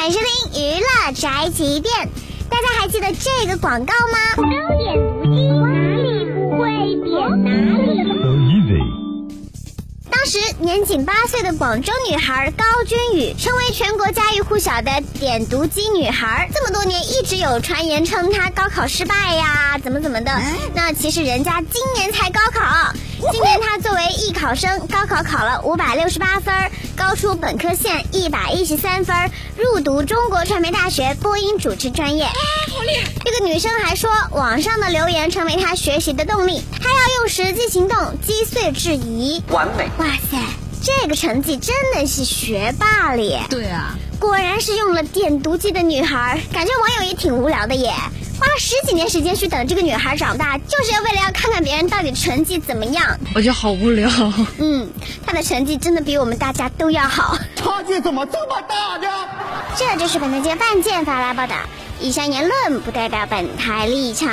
欢迎收听娱乐宅急便。大家还记得这个广告吗？高点不当时年仅八岁的广州女孩高君宇成为全国家喻户晓的点读机女孩。这么多年一直有传言称她高考失败呀，怎么怎么的。那其实人家今年才高考，今年她作为艺考生，高考考了五百六十八分，高出本科线一百一十三分，入读中国传媒大学播音主持专业。这个女生还说，网上的留言成为她学习的动力，她要用实际行动击碎质疑。完美。哇塞，这个成绩真的是学霸了耶！对啊，果然是用了点读机的女孩，感觉网友也挺无聊的耶。花了十几年时间去等这个女孩长大，就是要为了要看看别人到底成绩怎么样。我觉得好无聊。嗯，她的成绩真的比我们大家都要好。差距怎么这么大呢？这就是本台街范件发来报道，以上言论不代表本台立场。